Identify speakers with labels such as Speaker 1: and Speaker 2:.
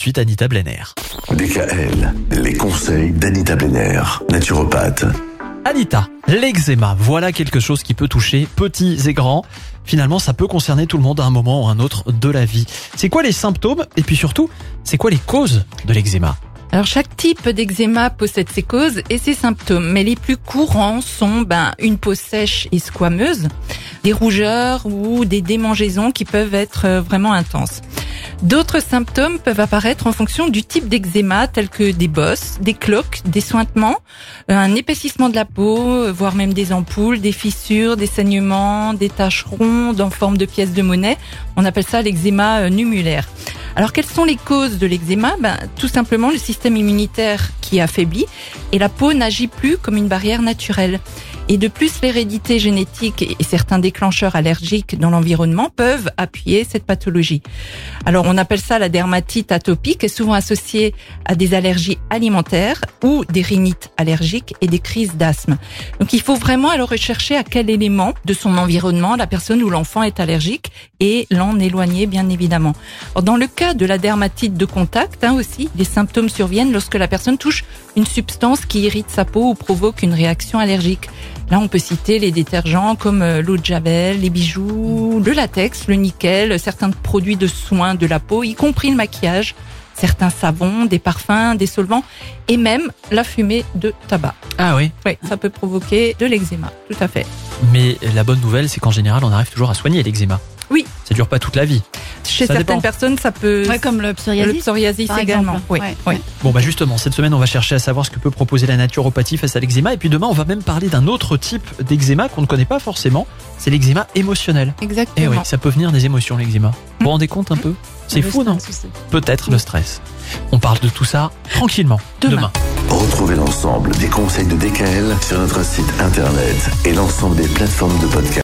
Speaker 1: de suite Anita Blenner.
Speaker 2: DKL, les conseils d'Anita Benner, naturopathe.
Speaker 1: Anita, l'eczéma, voilà quelque chose qui peut toucher petits et grands. Finalement, ça peut concerner tout le monde à un moment ou un autre de la vie. C'est quoi les symptômes et puis surtout, c'est quoi les causes de l'eczéma?
Speaker 3: Alors chaque type d'eczéma possède ses causes et ses symptômes, mais les plus courants sont ben, une peau sèche et squameuse, des rougeurs ou des démangeaisons qui peuvent être euh, vraiment intenses. D'autres symptômes peuvent apparaître en fonction du type d'eczéma, tels que des bosses, des cloques, des sointements, euh, un épaississement de la peau, euh, voire même des ampoules, des fissures, des saignements, des taches rondes en forme de pièces de monnaie. On appelle ça l'eczéma euh, numulaire. Alors quelles sont les causes de l'eczéma? Ben, Tout simplement le système immunitaire qui est affaibli et la peau n'agit plus comme une barrière naturelle. Et de plus, l'hérédité génétique et certains déclencheurs allergiques dans l'environnement peuvent appuyer cette pathologie. Alors on appelle ça la dermatite atopique, souvent associée à des allergies alimentaires ou des rhinites allergiques et des crises d'asthme. Donc il faut vraiment alors rechercher à quel élément de son environnement la personne ou l'enfant est allergique et l'en éloigner bien évidemment. Alors, dans le cas de la dermatite de contact hein, aussi, les symptômes surviennent lorsque la personne touche une substance qui irrite sa peau ou provoque une réaction allergique. Là, on peut citer les détergents comme euh, l'eau de javel, les bijoux, le latex, le nickel, certains produits de soins de la peau, y compris le maquillage, certains savons, des parfums, des solvants et même la fumée de tabac.
Speaker 1: Ah oui
Speaker 3: Oui, ça peut provoquer de l'eczéma, tout à fait.
Speaker 1: Mais la bonne nouvelle, c'est qu'en général, on arrive toujours à soigner l'eczéma.
Speaker 3: Oui.
Speaker 1: Ça dure pas toute la vie.
Speaker 3: Chez
Speaker 1: Ça
Speaker 3: certaines
Speaker 1: dépend.
Speaker 3: personnes, ça peut...
Speaker 4: Ouais, comme le
Speaker 3: le
Speaker 4: psoriasis. par
Speaker 3: également. Oui,
Speaker 4: Ouais,
Speaker 3: oui.
Speaker 4: ouais.
Speaker 1: Bon bah justement, cette semaine on va chercher à savoir ce que peut proposer la naturopathie face à l'eczéma et puis demain on va même parler d'un autre type d'eczéma qu'on ne connaît pas forcément, c'est l'eczéma émotionnel. Eh
Speaker 3: Exactement.
Speaker 1: oui, ça peut venir des émotions l'eczéma. Vous vous rendez compte un peu C'est
Speaker 4: Le
Speaker 1: fou non. Peut-être le stress. On parle de tout ça tranquillement
Speaker 3: Demain.
Speaker 2: Retrouvez l'ensemble des conseils de DKL sur notre site internet et l'ensemble des plateformes de podcast.